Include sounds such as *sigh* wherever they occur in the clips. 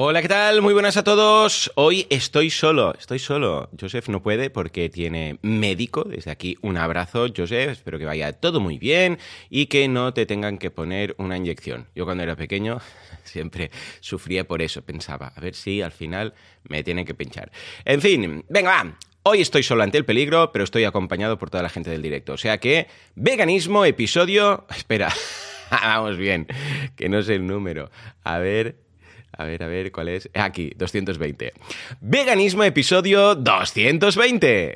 Hola, ¿qué tal? Muy buenas a todos. Hoy estoy solo, estoy solo. Joseph no puede porque tiene médico. Desde aquí un abrazo, Joseph. Espero que vaya todo muy bien y que no te tengan que poner una inyección. Yo cuando era pequeño *laughs* siempre sufría por eso. Pensaba, a ver si al final me tienen que pinchar. En fin, venga, va. Hoy estoy solo ante el peligro, pero estoy acompañado por toda la gente del directo. O sea que, veganismo, episodio... *laughs* Espera, *laughs* vamos bien, que no sé el número. A ver... A ver, a ver, ¿cuál es? Aquí, 220. Veganismo, episodio 220.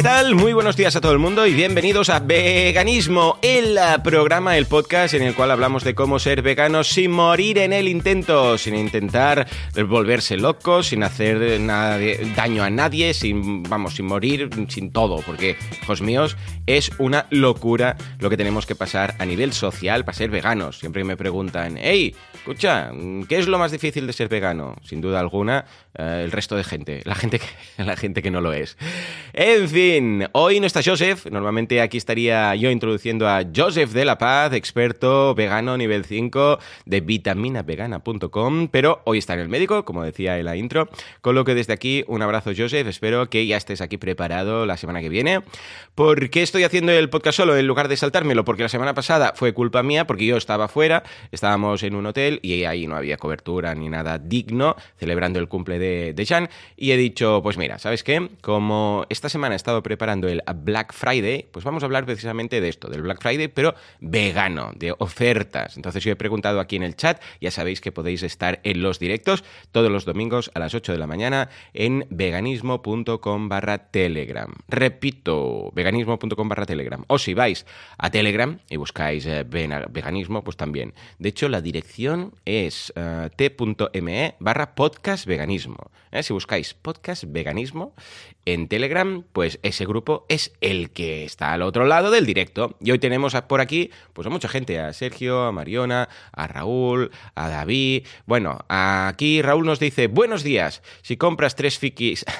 ¿Qué tal? Muy buenos días a todo el mundo y bienvenidos a Veganismo, el programa, el podcast en el cual hablamos de cómo ser veganos sin morir en el intento, sin intentar volverse locos, sin hacer nada daño a nadie, sin, vamos, sin morir, sin todo, porque, hijos míos, es una locura lo que tenemos que pasar a nivel social para ser veganos. Siempre me preguntan, hey, escucha, ¿qué es lo más difícil de ser vegano? Sin duda alguna, eh, el resto de gente, la gente que, *laughs* la gente que no lo es. En fin, hoy no está Joseph. Normalmente aquí estaría yo introduciendo a Joseph de la Paz, experto vegano nivel 5 de vitaminavegana.com, pero hoy está en el médico, como decía en la intro, con lo que desde aquí un abrazo Joseph, espero que ya estés aquí preparado la semana que viene. ¿Por qué estoy haciendo el podcast solo en lugar de saltármelo? Porque la semana pasada fue culpa mía, porque yo estaba fuera, estábamos en un hotel y ahí no había cobertura ni nada digno, celebrando el cumple de, de Jan, y he dicho, pues mira, ¿sabes qué? Como esta semana he estado preparando el Black Friday, pues vamos a hablar precisamente de esto, del Black Friday, pero vegano, de ofertas. Entonces yo he preguntado aquí en el chat, ya sabéis que podéis estar en los directos todos los domingos a las 8 de la mañana en veganismo.com barra telegram. Repito, veganismo.com barra telegram. O si vais a telegram y buscáis eh, veganismo, pues también. De hecho, la dirección es eh, t.me barra podcast veganismo. ¿eh? Si buscáis podcast veganismo en Telegram, pues ese grupo es el que está al otro lado del directo. Y hoy tenemos por aquí pues a mucha gente, a Sergio, a Mariona, a Raúl, a David. Bueno, aquí Raúl nos dice, buenos días, si compras tres fikis... *laughs*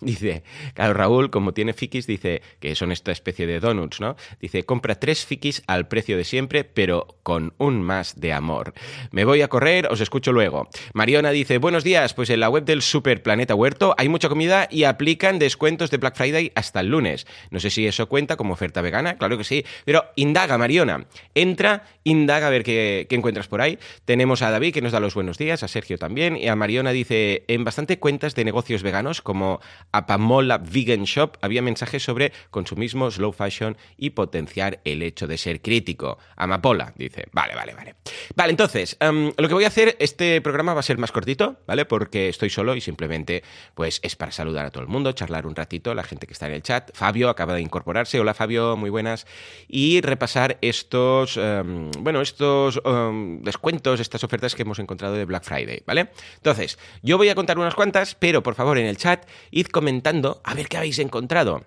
Dice, claro, Raúl, como tiene fikis, dice que son esta especie de donuts, ¿no? Dice, compra tres fikis al precio de siempre, pero con un más de amor. Me voy a correr, os escucho luego. Mariona dice, buenos días, pues en la web del Super Planeta Huerto hay mucha comida y aplican descuentos de Black Friday hasta el lunes. No sé si eso cuenta como oferta vegana, claro que sí, pero indaga, Mariona. Entra, indaga a ver qué, qué encuentras por ahí. Tenemos a David que nos da los buenos días, a Sergio también, y a Mariona dice, en bastante cuentas de negocios veganos como Apamola Vegan Shop había mensajes sobre consumismo, slow fashion y potenciar el hecho de ser crítico. Amapola, dice. Vale, vale, vale. Vale, entonces, em, lo que voy a hacer, este programa va a ser más cortito, ¿vale? Porque estoy solo y simplemente, pues, es para saludar a todo el mundo, charlar un ratito, la gente que está en el chat. Fabio acaba de incorporarse. Hola, Fabio, muy buenas. Y repasar estos, em, bueno, estos em, descuentos, estas ofertas que hemos encontrado de Black Friday, ¿vale? Entonces, yo voy a contar unas cuantas, pero por favor en el chat id comentando a ver qué habéis encontrado.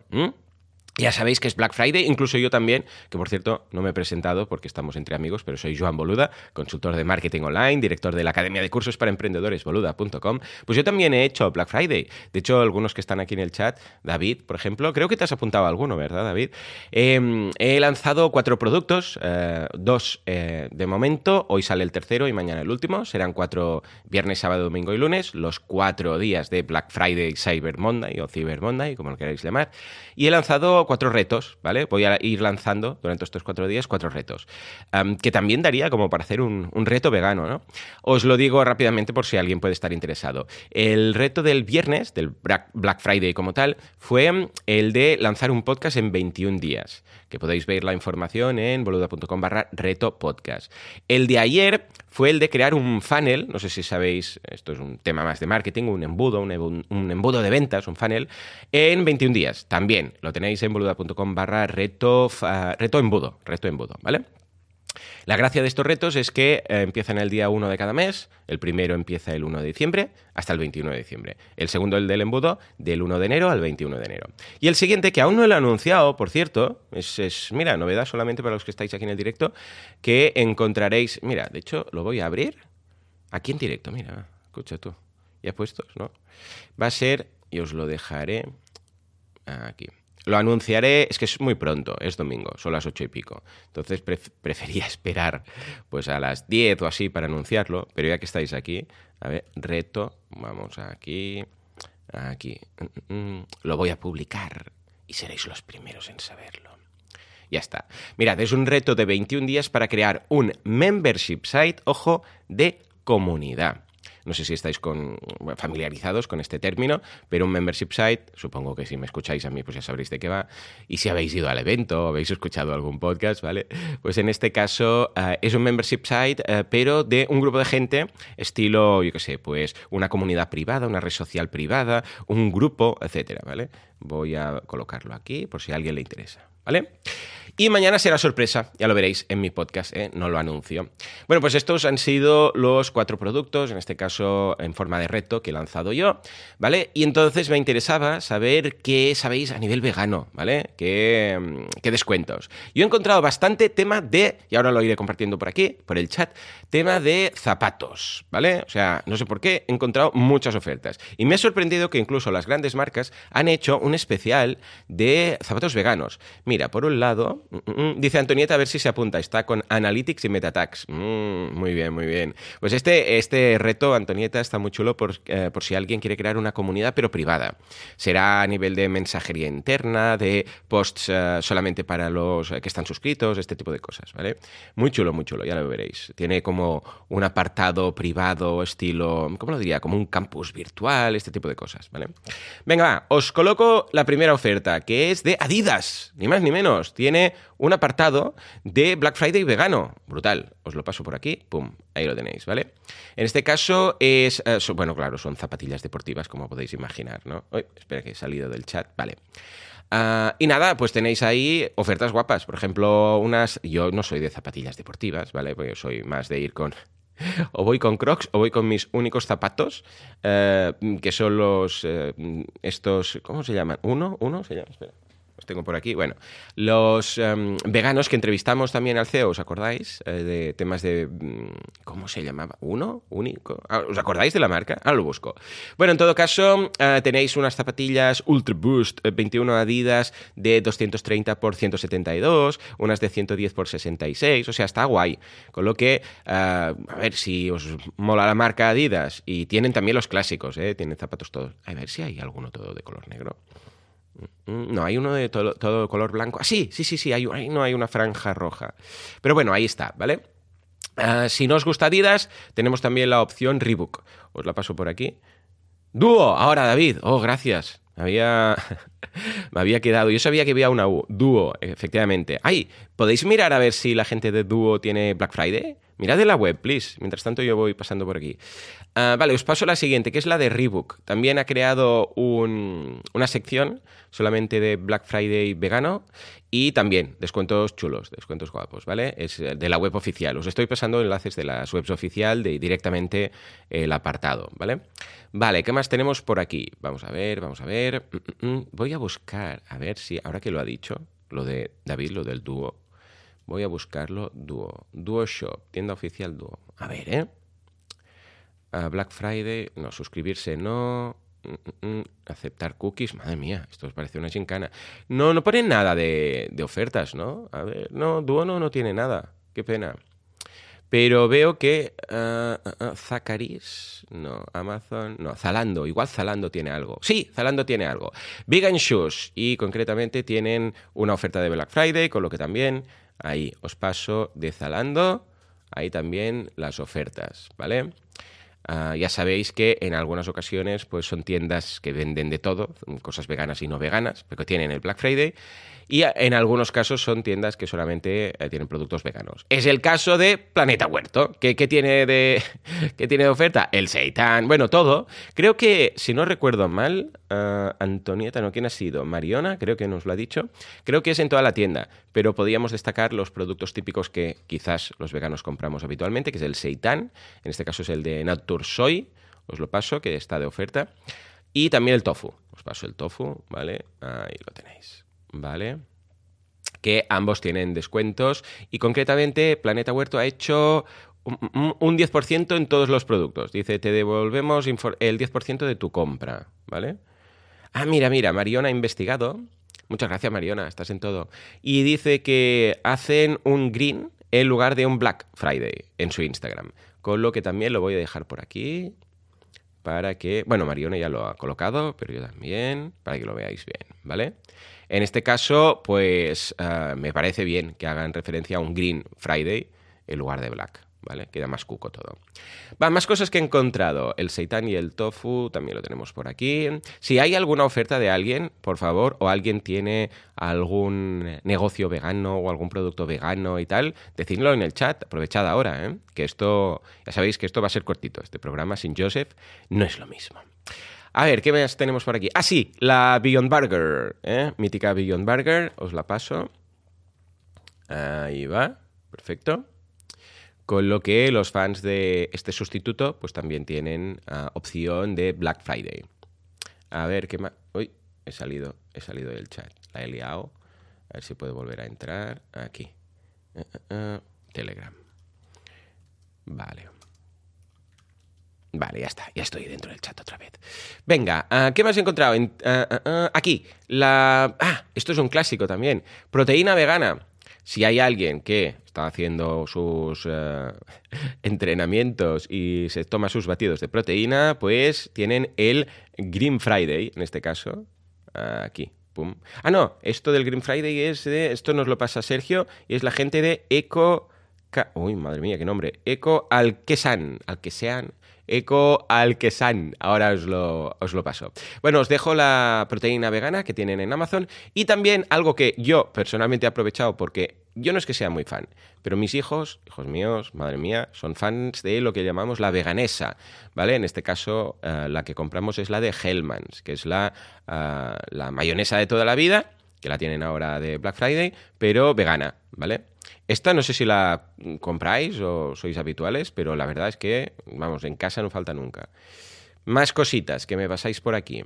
Ya sabéis que es Black Friday, incluso yo también, que por cierto no me he presentado porque estamos entre amigos, pero soy Joan Boluda, consultor de marketing online, director de la Academia de Cursos para Emprendedores, boluda.com. Pues yo también he hecho Black Friday. De hecho, algunos que están aquí en el chat, David, por ejemplo, creo que te has apuntado a alguno, ¿verdad, David? Eh, he lanzado cuatro productos, eh, dos eh, de momento, hoy sale el tercero y mañana el último. Serán cuatro viernes, sábado, domingo y lunes, los cuatro días de Black Friday, Cyber Monday o Cyber Monday, como lo queráis llamar. Y he lanzado cuatro retos, ¿vale? Voy a ir lanzando durante estos cuatro días cuatro retos, que también daría como para hacer un, reto vegano, ¿no? Os lo digo rápidamente por si alguien puede estar interesado. El reto del viernes, del Black Friday como tal, fue el de lanzar un podcast en 21 días, que podéis ver la información en boluda.com barra reto podcast. El de ayer fue el de crear un funnel, no sé si sabéis, esto es un tema más de marketing, un embudo, un, embudo de ventas, un funnel, en 21 días. También lo tenéis en boluda.com barra reto, fa- reto embudo, reto embudo, ¿vale? La gracia de estos retos es que eh, empiezan el día 1 de cada mes, el primero empieza el 1 de diciembre hasta el 21 de diciembre, el segundo el del embudo del 1 de enero al 21 de enero. Y el siguiente, que aún no lo he anunciado, por cierto, es, mira, novedad solamente para los que estáis aquí en el directo, que encontraréis, mira, de hecho lo voy a abrir aquí en directo, mira, escucha tú, ya puestos, ¿no? Va a ser, y os lo dejaré aquí. Lo anunciaré, es que es muy pronto, es domingo, son las ocho y pico. Entonces prefería *laughs* esperar pues a las diez o así para anunciarlo, pero ya que estáis aquí, a ver, reto, vamos aquí, aquí, mm, mm, lo voy a publicar y seréis los primeros en saberlo. Ya está. Mirad, es un reto de 21 días para crear un membership site, ojo, de comunidad. No sé si estáis con, familiarizados con este término, pero un membership site, supongo que si me escucháis a mí, pues ya sabréis de qué va. Y si habéis ido al evento habéis escuchado algún podcast, ¿vale? Pues en este caso uh, es un membership site, uh, pero de un grupo de gente, estilo, yo qué sé, pues una comunidad privada, una red social privada, un grupo, etcétera, ¿vale? Voy a colocarlo aquí por si a alguien le interesa, ¿vale? Y mañana será sorpresa, ya lo veréis en mi podcast, ¿eh? no lo anuncio. Bueno, pues estos han sido los cuatro productos, en este caso en forma de reto que he lanzado yo, ¿vale? Y entonces me interesaba saber qué sabéis a nivel vegano, ¿vale? ¿Qué, qué descuentos? Yo he encontrado bastante tema de, y ahora lo iré compartiendo por aquí, por el chat, tema de zapatos, ¿vale? O sea, no sé por qué, he encontrado muchas ofertas. Y me ha sorprendido que incluso las grandes marcas han hecho un especial de zapatos veganos. Mira, por un lado, Mm, mm, mm. Dice Antonieta a ver si se apunta. Está con Analytics y Metatags. muy bien, muy bien. Pues este, este reto, Antonieta, está muy chulo por, eh, por, si alguien quiere crear una comunidad, pero privada. Será a nivel de mensajería interna, de posts uh, solamente para los que están suscritos, este tipo de cosas, ¿vale? Muy chulo, muy chulo, ya lo veréis. Tiene como un apartado privado, estilo, ¿cómo lo diría? Como un campus virtual, este tipo de cosas, ¿vale? Venga, va, os coloco la primera oferta, que es de Adidas, ni más ni menos. Tiene un apartado de Black Friday vegano. Brutal. Os lo paso por aquí. Pum. Ahí lo tenéis, ¿vale? En este caso es... Eh, bueno, claro, son zapatillas deportivas, como podéis imaginar, ¿no? espera que he salido del chat. Vale. Uh, y nada, pues tenéis ahí ofertas guapas. Por ejemplo, unas. Yo no soy de zapatillas deportivas, ¿vale? Porque soy más de ir con. *laughs* o voy con Crocs o voy con mis únicos zapatos, uh, que son los. Uh, estos. ¿Cómo se llaman? ¿Uno? ¿Uno? Se llama. Espera tengo por aquí. Bueno, los em, veganos que entrevistamos también al CEO, ¿os acordáis? Eh, de temas de. Mm, ¿Cómo se llamaba? ¿Uno? ¿Único? Ah, ¿Os acordáis de la marca? Ahora lo busco. Bueno, en todo caso, eh, tenéis unas zapatillas Ultra Boost 21 eh, Adidas de 230 por 172, unas de 110 por 66, o sea, está guay. Con lo que, a ver si os mola la marca Adidas y tienen también los clásicos, ¿eh? Tienen zapatos todos. A ver si hay alguno todo de color negro. Mm, no, hay uno de todo, color blanco. Ah, sí, sí, sí, sí, hay, no hay una franja roja. Pero bueno, ahí está, ¿vale? Uh, si no os gusta Adidas, tenemos también la opción Reebok. Os la paso por aquí. Dúo, ahora David. Oh, gracias. Había... *laughs* Me había quedado. Yo sabía que había una. Dúo, efectivamente. ¡Ay! ¿Podéis mirar a ver si la gente de Dúo tiene Black Friday? Mirad en la web, please. Mientras tanto yo voy pasando por aquí. Uh, vale, os paso la siguiente, que es la de Reebok. También ha creado un, una sección solamente de Black Friday vegano y también descuentos chulos, descuentos guapos, ¿vale? Es de la web oficial. Os estoy pasando enlaces de las webs oficial de directamente el apartado, ¿vale? Vale, ¿qué más tenemos por aquí? Vamos a ver, vamos a ver. Mm, mm, voy a buscar, a ver si, ahora que lo ha dicho, lo de David, lo del dúo, Voy a buscarlo Duo. Duo Shop, tienda oficial Duo. A ver, ¿eh? Black Friday, no, suscribirse no. Mm, mm, mm, aceptar cookies, madre mía, esto os parece una chincana. No, no ponen nada de, ofertas, ¿no? A ver, no, Duo no, tiene nada. Qué pena. Pero veo que uh, no, Amazon, no, Zalando, igual Zalando tiene algo. Sí, Zalando tiene algo. Vegan Shoes y concretamente tienen una oferta de Black Friday, con lo que también Ahí os paso de Zalando, ahí también las ofertas, ¿vale? Ah, ya sabéis que en algunas ocasiones pues son tiendas que venden de todo, cosas veganas y no veganas, pero tienen el Black Friday. Y en algunos casos son tiendas que solamente eh, tienen productos veganos. Es el caso de Planeta Huerto. ¿Qué, tiene, de, *laughs* tiene de oferta? El seitan, bueno, todo. Creo que, si no recuerdo mal, ah, Antonieta, ¿no? ¿Quién ha sido? Mariona, creo que nos lo ha dicho. Creo que es en toda la tienda, pero podríamos destacar los productos típicos que quizás los veganos compramos habitualmente, que es el seitan. En este caso es el de Nature Soy. Os lo paso, que está de oferta. Y también el tofu. Os paso el tofu, ¿vale? Ahí lo tenéis. ¿vale? Que ambos tienen descuentos y concretamente Planeta Huerto ha hecho un 10% en todos los productos. Dice, te devolvemos el 10% de tu compra, ¿vale? Ah, mira, mira, Mariona ha investigado. Muchas gracias, Mariona, estás en todo. Y dice que hacen un green en lugar de un Black Friday en su Instagram. Con lo que también lo voy a dejar por aquí para que, bueno, Mariona ya lo ha colocado, pero yo también, para que lo veáis bien, ¿vale? En este caso, pues eh, me parece bien que hagan referencia a un Green Friday en lugar de Black. ¿Vale? Queda más cuco todo. Va, más cosas que he encontrado. El seitan y el tofu también lo tenemos por aquí. Si hay alguna oferta de alguien, por favor, o alguien tiene algún negocio vegano o algún producto vegano y tal, decidlo en el chat. Aprovechad ahora, ¿eh? Que esto, ya sabéis que esto va a ser cortito. Este programa sin Joseph no es lo mismo. A ver, ¿qué más tenemos por aquí? Ah, sí, la Beyond Burger, ¿eh? mítica Beyond Burger, os la paso. Ahí va, perfecto. Con lo que los fans de este sustituto pues también tienen ah, opción de Black Friday. A ver qué más... Uy, he salido, he salido del chat. La he liado. A ver si puedo volver a entrar. Aquí. Ah, ah, Telegram. Vale. Vale, ya está, ya estoy dentro del chat otra vez. Venga, ¿qué más he encontrado? aquí, la... Ah, esto es un clásico también. Proteína vegana. Si hay alguien que está haciendo sus eh, *laughs* entrenamientos y se toma sus batidos de proteína, pues tienen el Green Friday, en este caso, aquí. Pum. Ah, no, esto del Green Friday es de, esto nos lo pasa Sergio y es la gente de Eco... Uy, madre mía, qué nombre. Eco Alquesan. Alquesean. Eco Alquesan. Ahora os lo, os lo paso. Bueno, os dejo la proteína vegana que tienen en Amazon y también algo que yo personalmente he aprovechado porque yo no es que sea muy fan, pero mis hijos, hijos míos, madre mía, son fans de lo que llamamos la veganesa, ¿vale? En este caso, eh, la que compramos es la de Hellmann's, que es la, eh, la mayonesa de toda la vida, que la tienen ahora de Black Friday, pero vegana, ¿vale? Esta no sé si la compráis o sois habituales, pero la verdad es que, vamos, en casa no falta nunca. Más cositas que me pasáis por aquí.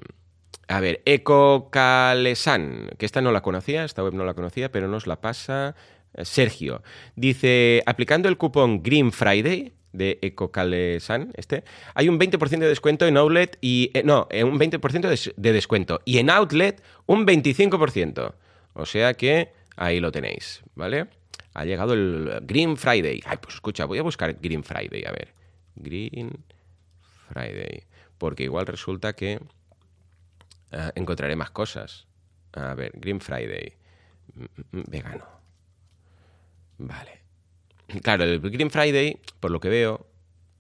A ver, EcoCalesan, que esta no la conocía, esta web no la conocía, pero nos la pasa eh, Sergio. Dice, aplicando el cupón Green Friday de EcoCalesan, este, hay un 20% de descuento en Outlet y... Eh, no, eh, un 20% de, descuento. Y en Outlet un 25%. O sea que ahí lo tenéis, ¿vale? Ha llegado el Green Friday. Ay, pues escucha, voy a buscar Green Friday, a ver. Green Friday. Porque igual resulta que encontraré más cosas. A ver, Green Friday. Mm, mm, vegano. Vale. Claro, el Green Friday, por lo que veo,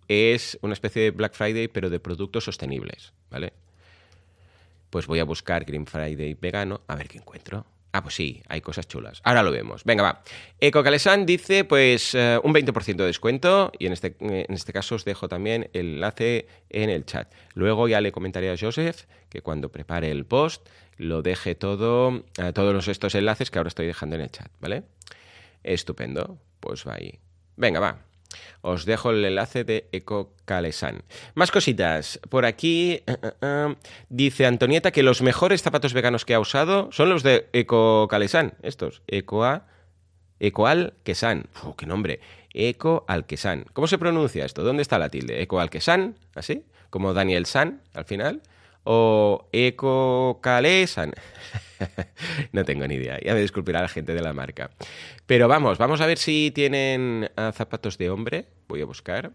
es una especie de Black Friday, pero de productos sostenibles, ¿vale? Pues voy a buscar Green Friday vegano, a ver qué encuentro. Ah, pues sí, hay cosas chulas. Ahora lo vemos. Venga, va. EcoCalesan dice, pues, eh, un 20% de descuento y en este, en este caso os dejo también el enlace en el chat. Luego ya le comentaré a Joseph que cuando prepare el post lo deje todo, eh, todos estos enlaces que ahora estoy dejando en el chat, ¿vale? Estupendo, pues va ahí. Venga, va. Os dejo el enlace de EcoCalesan. Más cositas. Por aquí eh, eh, eh, dice Antonieta que los mejores zapatos veganos que ha usado son los de EcoCalesan. Estos. Ecoa. Ecoalquesan. Uf, ¡Qué nombre! Ecoalquesan. ¿Cómo se pronuncia esto? ¿Dónde está la tilde? ¿Ecoalquesan? ¿Así? Como Daniel San al final o Ecocalesan. *laughs* no tengo ni idea. Ya me disculpará la gente de la marca. Pero vamos, vamos a ver si tienen ah, zapatos de hombre. Voy a buscar.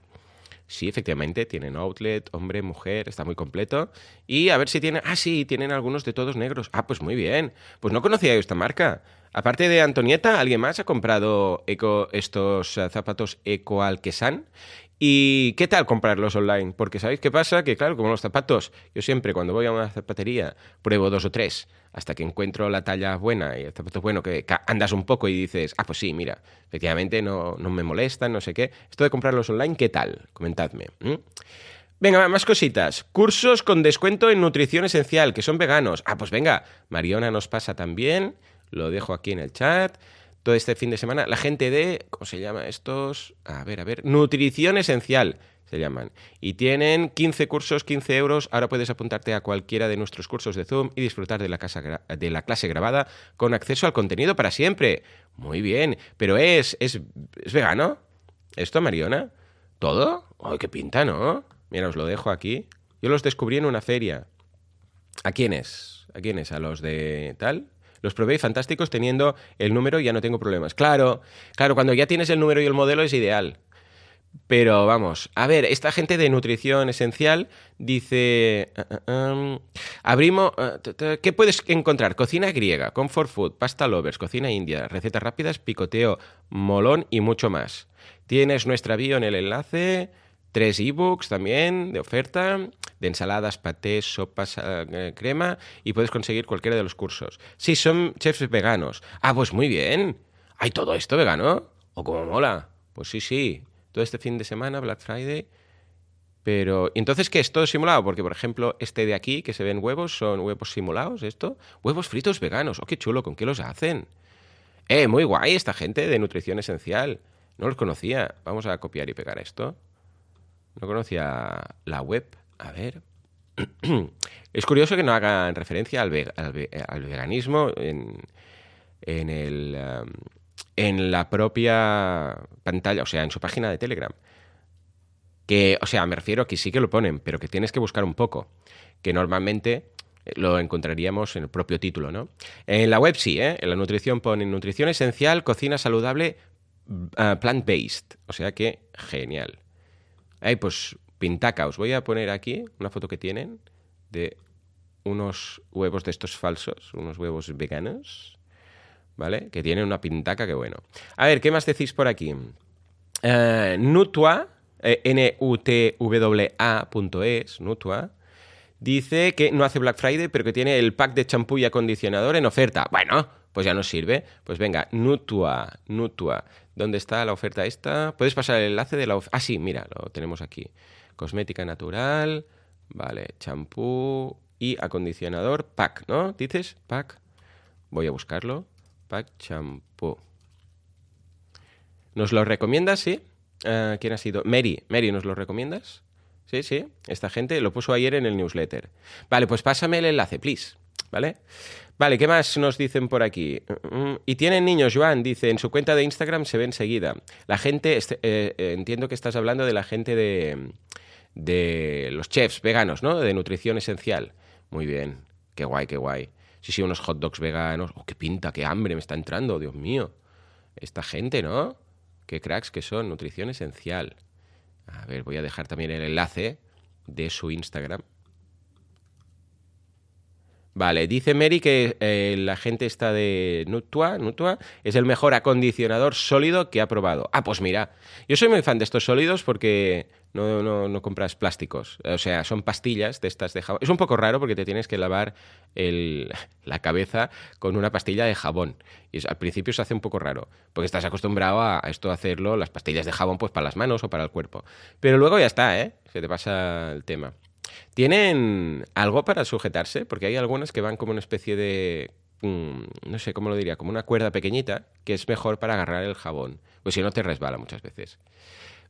Sí, efectivamente, tienen outlet, hombre, mujer, está muy completo. Y a ver si tienen... Ah, sí, tienen algunos de todos negros. Ah, pues muy bien. Pues no conocía yo esta marca. Aparte de Antonieta, ¿alguien más ha comprado eco, estos eh, zapatos Eco Alquesan? ¿Y qué tal comprarlos online? Porque ¿sabéis qué pasa? Que claro, como los zapatos, yo siempre cuando voy a una zapatería pruebo dos o tres hasta que encuentro la talla buena y el zapato bueno, que andas un poco y dices, ah, pues sí, mira, efectivamente no, no me molestan, no sé qué. Esto de comprarlos online, ¿qué tal? Comentadme. Venga, más cositas. Cursos con descuento en nutrición esencial, que son veganos. Ah, pues venga, Mariona nos pasa también lo dejo aquí en el chat. Todo este fin de semana, la gente de, ¿cómo se llama estos? A ver, a ver, Nutrición Esencial se llaman. Y tienen 15 cursos, 15 euros. Ahora puedes apuntarte a cualquiera de nuestros cursos de Zoom y disfrutar de la, casa, de la clase grabada con acceso al contenido para siempre. Muy bien, pero es, es, es vegano. ¿Esto, Mariona? ¿Todo? ¡Ay, qué pinta, ¿no? Mira, os lo dejo aquí. Yo los descubrí en una feria. ¿A quiénes? ¿A quiénes? ¿A los de tal? Los probé fantásticos teniendo el número y ya no tengo problemas. Claro, claro, cuando ya tienes el número y el modelo es ideal. Pero vamos, a ver, esta gente de nutrición esencial dice, uh, um, abrimos, uh, ¿qué puedes encontrar? Cocina griega, comfort food, pasta lovers, cocina india, recetas rápidas, picoteo, molón y mucho más. Tienes nuestra bio en el enlace, Tres ebooks también de oferta, de ensaladas, patés, sopas, eh, crema y puedes conseguir cualquiera de los cursos. Sí, son chefs veganos. Ah, pues muy bien. ¿Hay todo esto vegano? ¿O cómo mola? Pues sí, sí. Todo este fin de semana, Black Friday. Pero, entonces qué es todo simulado? Porque, por ejemplo, este de aquí, que se ven huevos, son huevos simulados, ¿esto? Huevos fritos veganos. Oh, qué chulo, ¿con qué los hacen? Eh, muy guay esta gente de nutrición esencial. No los conocía. Vamos a copiar y pegar esto. No conocía la web. A ver. *clears throat* es curioso que no hagan referencia al, veganismo en, en, el, um, en la propia pantalla, o sea, en su página de Telegram. Que, o sea, me refiero a que sí que lo ponen, pero que tienes que buscar un poco. Que normalmente lo encontraríamos en el propio título, ¿no? En la web sí, ¿eh? En la nutrición ponen nutrición esencial, cocina saludable, uh, plant-based. O sea que genial. Ay, pues pintaca. Os voy a poner aquí una foto que tienen de unos huevos de estos falsos, unos huevos veganos, ¿vale? Que tienen una pintaca que bueno. A ver, ¿qué más decís por aquí? Uh, Nutua, eh, N-U-T-W-A.es, Nutua, dice que no hace Black Friday, pero que tiene el pack de champú y acondicionador en oferta. Bueno, pues ya nos sirve. Pues venga, Nutua, Nutua. ¿Dónde está la oferta esta? Puedes pasar el enlace de la oferta. Ah, sí, mira, lo tenemos aquí. Cosmética natural, vale, champú y acondicionador, pack, ¿no? ¿Dices? Pack. Voy a buscarlo. Pack champú. ¿Nos lo recomiendas, sí? Ah, ¿Quién ha sido? Mary. Mary, ¿nos lo recomiendas? Sí, sí. Esta gente lo puso ayer en el newsletter. Vale, pues pásame el enlace, please. ¿Vale? Vale, ¿qué más nos dicen por aquí? Mm, y tienen niños, Joan, dice, en su cuenta de Instagram se ve enseguida. La gente, este, eh, eh, entiendo que estás hablando de la gente de, de los chefs veganos, ¿no? De nutrición esencial. Muy bien, qué guay, qué guay. Sí, sí, unos hot dogs veganos. Oh, qué pinta, qué hambre me está entrando, Dios mío. Esta gente, ¿no? Qué cracks que son, nutrición esencial. A ver, voy a dejar también el enlace de su Instagram. Vale, dice Mary que eh, la gente está de Nutua, Nutua es el mejor acondicionador sólido que ha probado. Ah, pues mira, yo soy muy fan de estos sólidos porque no, no, no compras plásticos. O sea, son pastillas de estas de jabón. Es un poco raro porque te tienes que lavar *laughs* la cabeza con una pastilla de jabón. Y al principio se hace un poco raro porque estás acostumbrado a, a esto hacerlo, las pastillas de jabón, pues para las manos o para el cuerpo. Pero luego ya está, ¿eh? Se te pasa el tema. ¿Tienen algo para sujetarse? Porque hay algunas que van como una especie de mm, no sé cómo lo diría, como una cuerda pequeñita que es mejor para agarrar el jabón, pues si no te resbala muchas veces.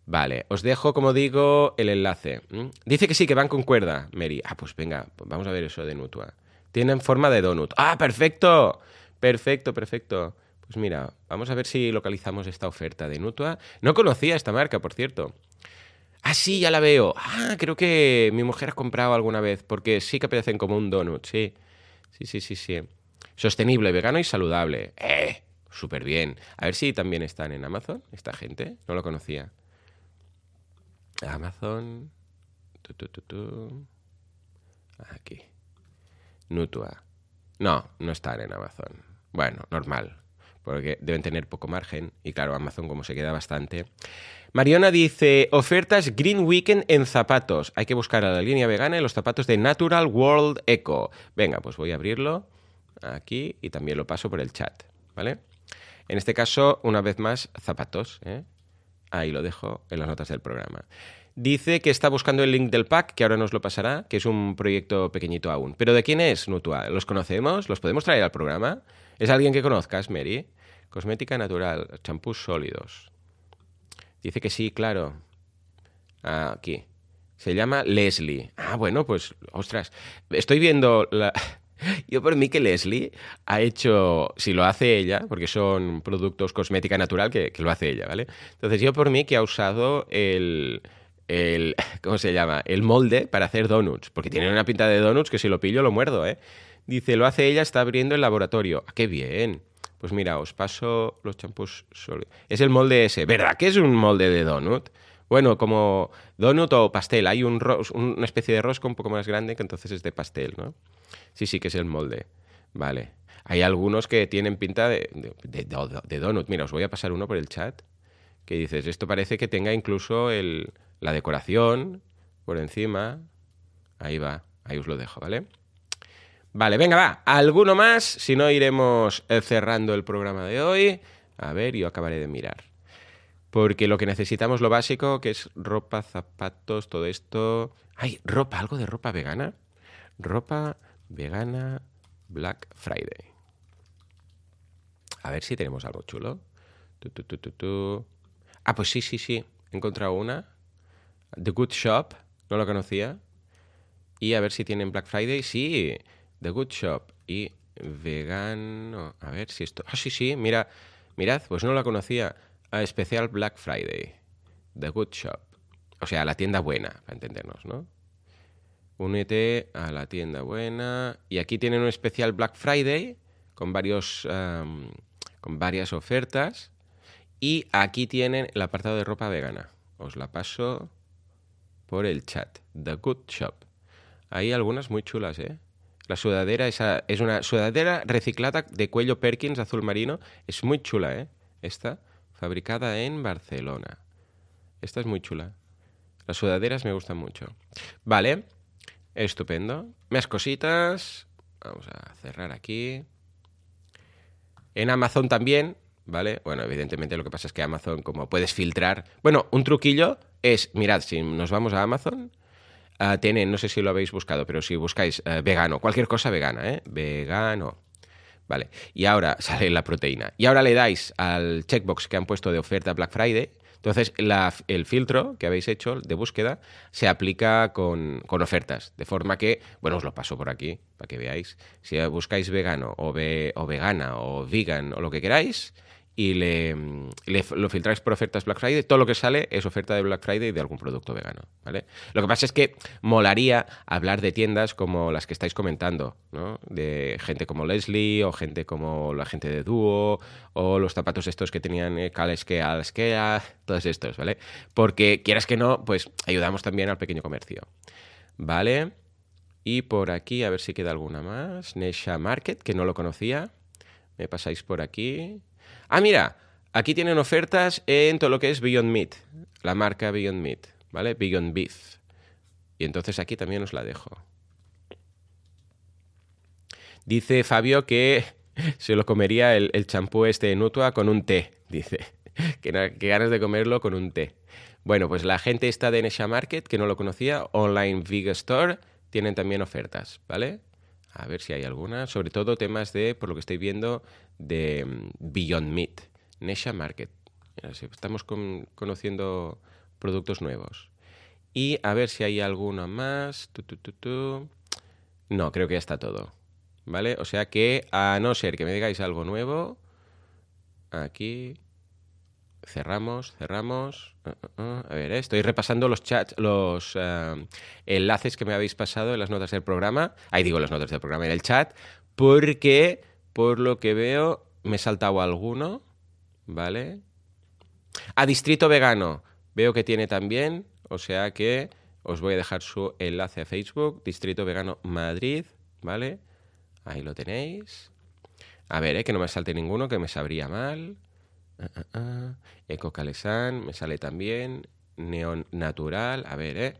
Vale, os dejo, como digo, el enlace. Dice que sí, que van con cuerda, Mary. Ah, pues venga, vamos a ver eso de Nutua. Tienen forma de donut. Ah, perfecto. Perfecto, perfecto. Pues mira, vamos a ver si localizamos esta oferta de Nutua. No conocía esta marca, por cierto. Ah, sí, ya la veo. Ah, creo que mi mujer ha comprado alguna vez, porque sí que aparecen como un donut, sí. Sí, sí, sí, sí. Sostenible, vegano y saludable. ¡Eh! Súper bien. A ver si también están en Amazon, esta gente. No lo conocía. Amazon. Aquí. Nutua. No, no están en Amazon. Bueno, normal. Porque deben tener poco margen y claro, Amazon como se queda bastante. Mariona dice, ofertas Green Weekend en zapatos. Hay que buscar a la línea vegana en los zapatos de Natural World Eco. Venga, pues voy a abrirlo aquí y también lo paso por el chat, ¿vale? En este caso, una vez más, zapatos. ¿eh? Ahí lo dejo en las notas del programa. Dice que está buscando el link del pack, que ahora nos lo pasará, que es un proyecto pequeñito aún. ¿Pero de quién es Nutua? ¿Los conocemos? ¿Los podemos traer al programa? ¿Es alguien que conozcas, Mary? Cosmética natural, champús sólidos. Dice que sí, claro. Ah, aquí. Se llama Leslie. Ah, bueno, pues, ostras. Estoy viendo. *laughs* Yo por mí que Leslie ha hecho, si lo hace ella, porque son productos cosmética natural que, lo hace ella, ¿vale? Entonces yo por mí que ha usado el, el, *laughs* ¿cómo se llama? El molde para hacer donuts, porque tiene una pinta de donuts que si lo pillo lo muerdo, ¿eh? Dice, lo hace ella, está abriendo el laboratorio. Ah, ¡Qué bien! Pues mira, os paso los champús. Es el molde ese. ¿Verdad que es un molde de donut? Bueno, como donut o pastel. Hay un una especie de rosco un poco más grande que entonces es de pastel, ¿no? Sí, sí, que es el molde. Vale. Hay algunos que tienen pinta de, de, donut. Mira, os voy a pasar uno por el chat. Que dices, esto parece que tenga incluso el, la decoración por encima. Ahí va. Ahí os lo dejo, ¿vale? Vale, venga, va. ¿Alguno más? Si no, iremos eh, cerrando el programa de hoy. A ver, yo acabaré de mirar. Porque lo que necesitamos, lo básico, que es ropa, zapatos, todo esto. ¡Ay, ropa! ¿Algo de ropa vegana? Ropa vegana Black Friday. A ver si tenemos algo chulo. Ah, pues sí, sí, sí. He encontrado una. The Good Shop. No lo conocía. Y a ver si tienen Black Friday. Sí, The Good Shop y vegano. A ver si esto. Ah, sí, sí, mira. Mirad, pues no la conocía. A especial Black Friday. The Good Shop. O sea, la tienda buena, para entendernos, ¿no? Únete a la tienda buena. Y aquí tienen un especial Black Friday con, varios, con varias ofertas. Y aquí tienen el apartado de ropa vegana. Os la paso por el chat. The Good Shop. Hay algunas muy chulas, ¿eh? La sudadera esa, es una sudadera reciclada de cuello Perkins azul marino. Es muy chula, ¿eh? Esta, fabricada en Barcelona. Esta es muy chula. Las sudaderas me gustan mucho. Vale. Estupendo. Más cositas. Vamos a cerrar aquí. En Amazon también, ¿vale? Bueno, evidentemente lo que pasa es que Amazon, como puedes filtrar. Bueno, un truquillo es, mirad, si nos vamos a Amazon, uh, tienen, no sé si lo habéis buscado, pero si buscáis uh, vegano, cualquier cosa vegana, ¿eh? Vegano. Vale. Y ahora *laughs* sale la proteína. Y ahora le dais al checkbox que han puesto de oferta Black Friday entonces, el filtro que habéis hecho de búsqueda se aplica con, ofertas, de forma que, bueno, os lo paso por aquí para que veáis. Si buscáis vegano o, o vegana o vegan o lo que queráis, y le, lo filtráis por ofertas Black Friday, todo lo que sale es oferta de Black Friday de algún producto vegano, ¿vale? Lo que pasa es que molaría hablar de tiendas como las que estáis comentando, ¿no? De gente como Leslie o gente como la gente de Duo o los zapatos estos que tenían eh, que Alskea, todos estos, ¿vale? Porque quieras que no, pues ayudamos también al pequeño comercio, ¿vale? Y por aquí, a ver si queda alguna más. Nesha Market, que no lo conocía. Me pasáis por aquí. Ah, mira, aquí tienen ofertas en todo lo que es Beyond Meat, la marca Beyond Meat, ¿vale? Beyond Beef. Y entonces aquí también os la dejo. Dice Fabio que *laughs* se lo comería el, champú este de Nutua con un té, dice. *laughs* Que, ganas de comerlo con un té. Bueno, pues la gente está de Nesha Market, que no lo conocía, Online Vega Store, tienen también ofertas, ¿vale? A ver si hay alguna. Sobre todo temas de, por lo que estoy viendo, de mm, Beyond Meat, Nesha Market. Estamos conociendo productos nuevos. Y a ver si hay alguno más. no, creo que ya está todo. ¿Vale? O sea que, a no ser que me digáis algo nuevo, aquí cerramos, cerramos. Uh, uh, uh. A ver, eh, estoy repasando los chats, los eh, enlaces que me habéis pasado en las notas del programa. Ahí digo las notas del programa en el chat, porque por lo que veo me he saltado alguno, ¿vale? A Distrito Vegano, veo que tiene también, o sea que os voy a dejar su enlace a Facebook, Distrito Vegano Madrid, ¿vale? Ahí lo tenéis. A ver, ¿eh? que no me salte ninguno que me sabría mal. Ah, ah, ah. Eco Calesan, me sale también. Neon Natural, a ver, ¿eh?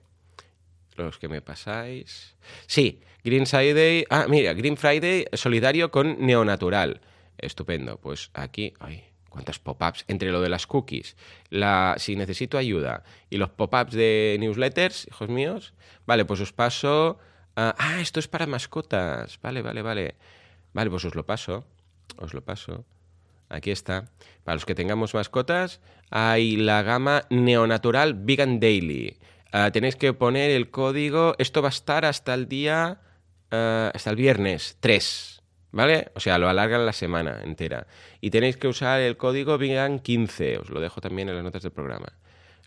Los que me pasáis. Sí, Green Friday. Ah, mira, Green Friday solidario con Neonatural. Estupendo. Pues aquí. Ay, cuántas pop-ups. Entre lo de las cookies, la, si necesito ayuda y los pop-ups de newsletters, hijos míos. Vale, pues os paso. ah, esto es para mascotas. Vale, vale, vale. Vale, pues os lo paso. Os lo paso. Aquí está. Para los que tengamos mascotas, hay la gama Neonatural Vegan Daily. Ah, tenéis que poner el código. Esto va a estar hasta el día. Ah, hasta el viernes 3. ¿Vale? O sea, lo alargan la semana entera. Y tenéis que usar el código Vegan15. Os lo dejo también en las notas del programa.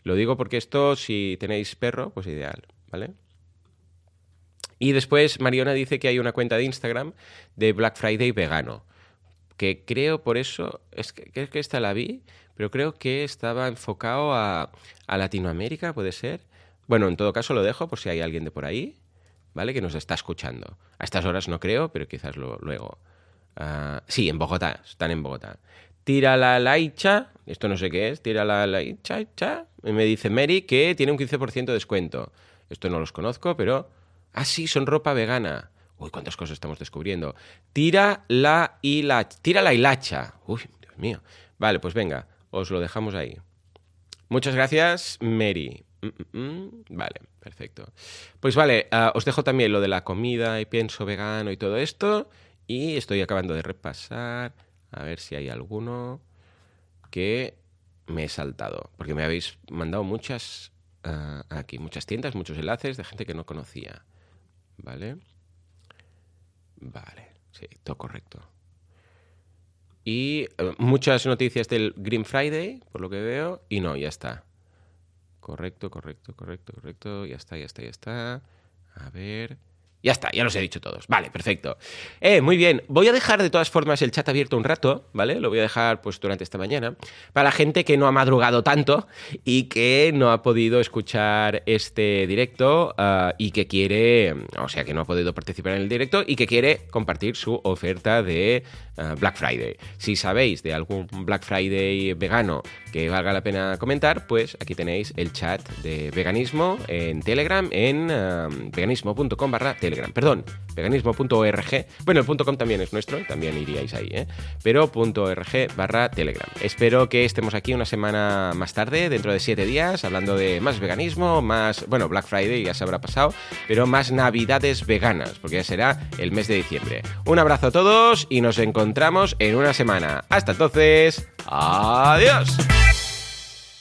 Lo digo porque esto, si tenéis perro, pues ideal. ¿Vale? Y después Mariona dice que hay una cuenta de Instagram de Black Friday vegano que creo por eso, es que, que esta la vi, pero creo que estaba enfocado a, Latinoamérica, puede ser. Bueno, en todo caso lo dejo por si hay alguien de por ahí, ¿vale? Que nos está escuchando. A estas horas no creo, pero quizás luego. Ah, sí, en Bogotá, están en Bogotá. Tira la laicha, esto no sé qué es, tira la laicha, y me dice Mary que tiene un 15% de descuento. Esto no los conozco, pero... Ah, sí, son ropa vegana. Uy, cuántas cosas estamos descubriendo. Tira la hilacha. Tira la hilacha. Uy, Dios mío. Vale, pues venga, os lo dejamos ahí. Muchas gracias, Mary. Mm, mm, mm. Vale, perfecto. Pues vale, ah, os dejo también lo de la comida y pienso vegano y todo esto. Y estoy acabando de repasar. A ver si hay alguno que me he saltado. Porque me habéis mandado muchas ah, aquí, muchas tiendas, muchos enlaces de gente que no conocía. ¿Vale? Vale, sí, todo correcto. Y eh, muchas noticias del Green Friday, por lo que veo, y no, ya está. Correcto, correcto, correcto, correcto, ya está, ya está, ya está. A ver. Ya está, ya los he dicho todos. Vale, perfecto. Eh, muy bien. Voy a dejar de todas formas el chat abierto un rato, ¿vale? Lo voy a dejar pues durante esta mañana. Para la gente que no ha madrugado tanto y que no ha podido escuchar este directo ah, y que quiere, o sea, que no ha podido participar en el directo y que quiere compartir su oferta de ah, Black Friday. Si sabéis de algún Black Friday vegano que valga la pena comentar, pues aquí tenéis el chat de veganismo en Telegram en ah, veganismo.com barra Telegram perdón, veganismo.org. Bueno, el .com también es nuestro, también iríais ahí, ¿eh? Pero .org barra Telegram. Espero que estemos aquí una semana más tarde, dentro de siete días, hablando de más veganismo, más, bueno, Black Friday ya se habrá pasado, pero más navidades veganas, porque ya será el mes de diciembre. Un abrazo a todos y nos encontramos en una semana. Hasta entonces, adiós.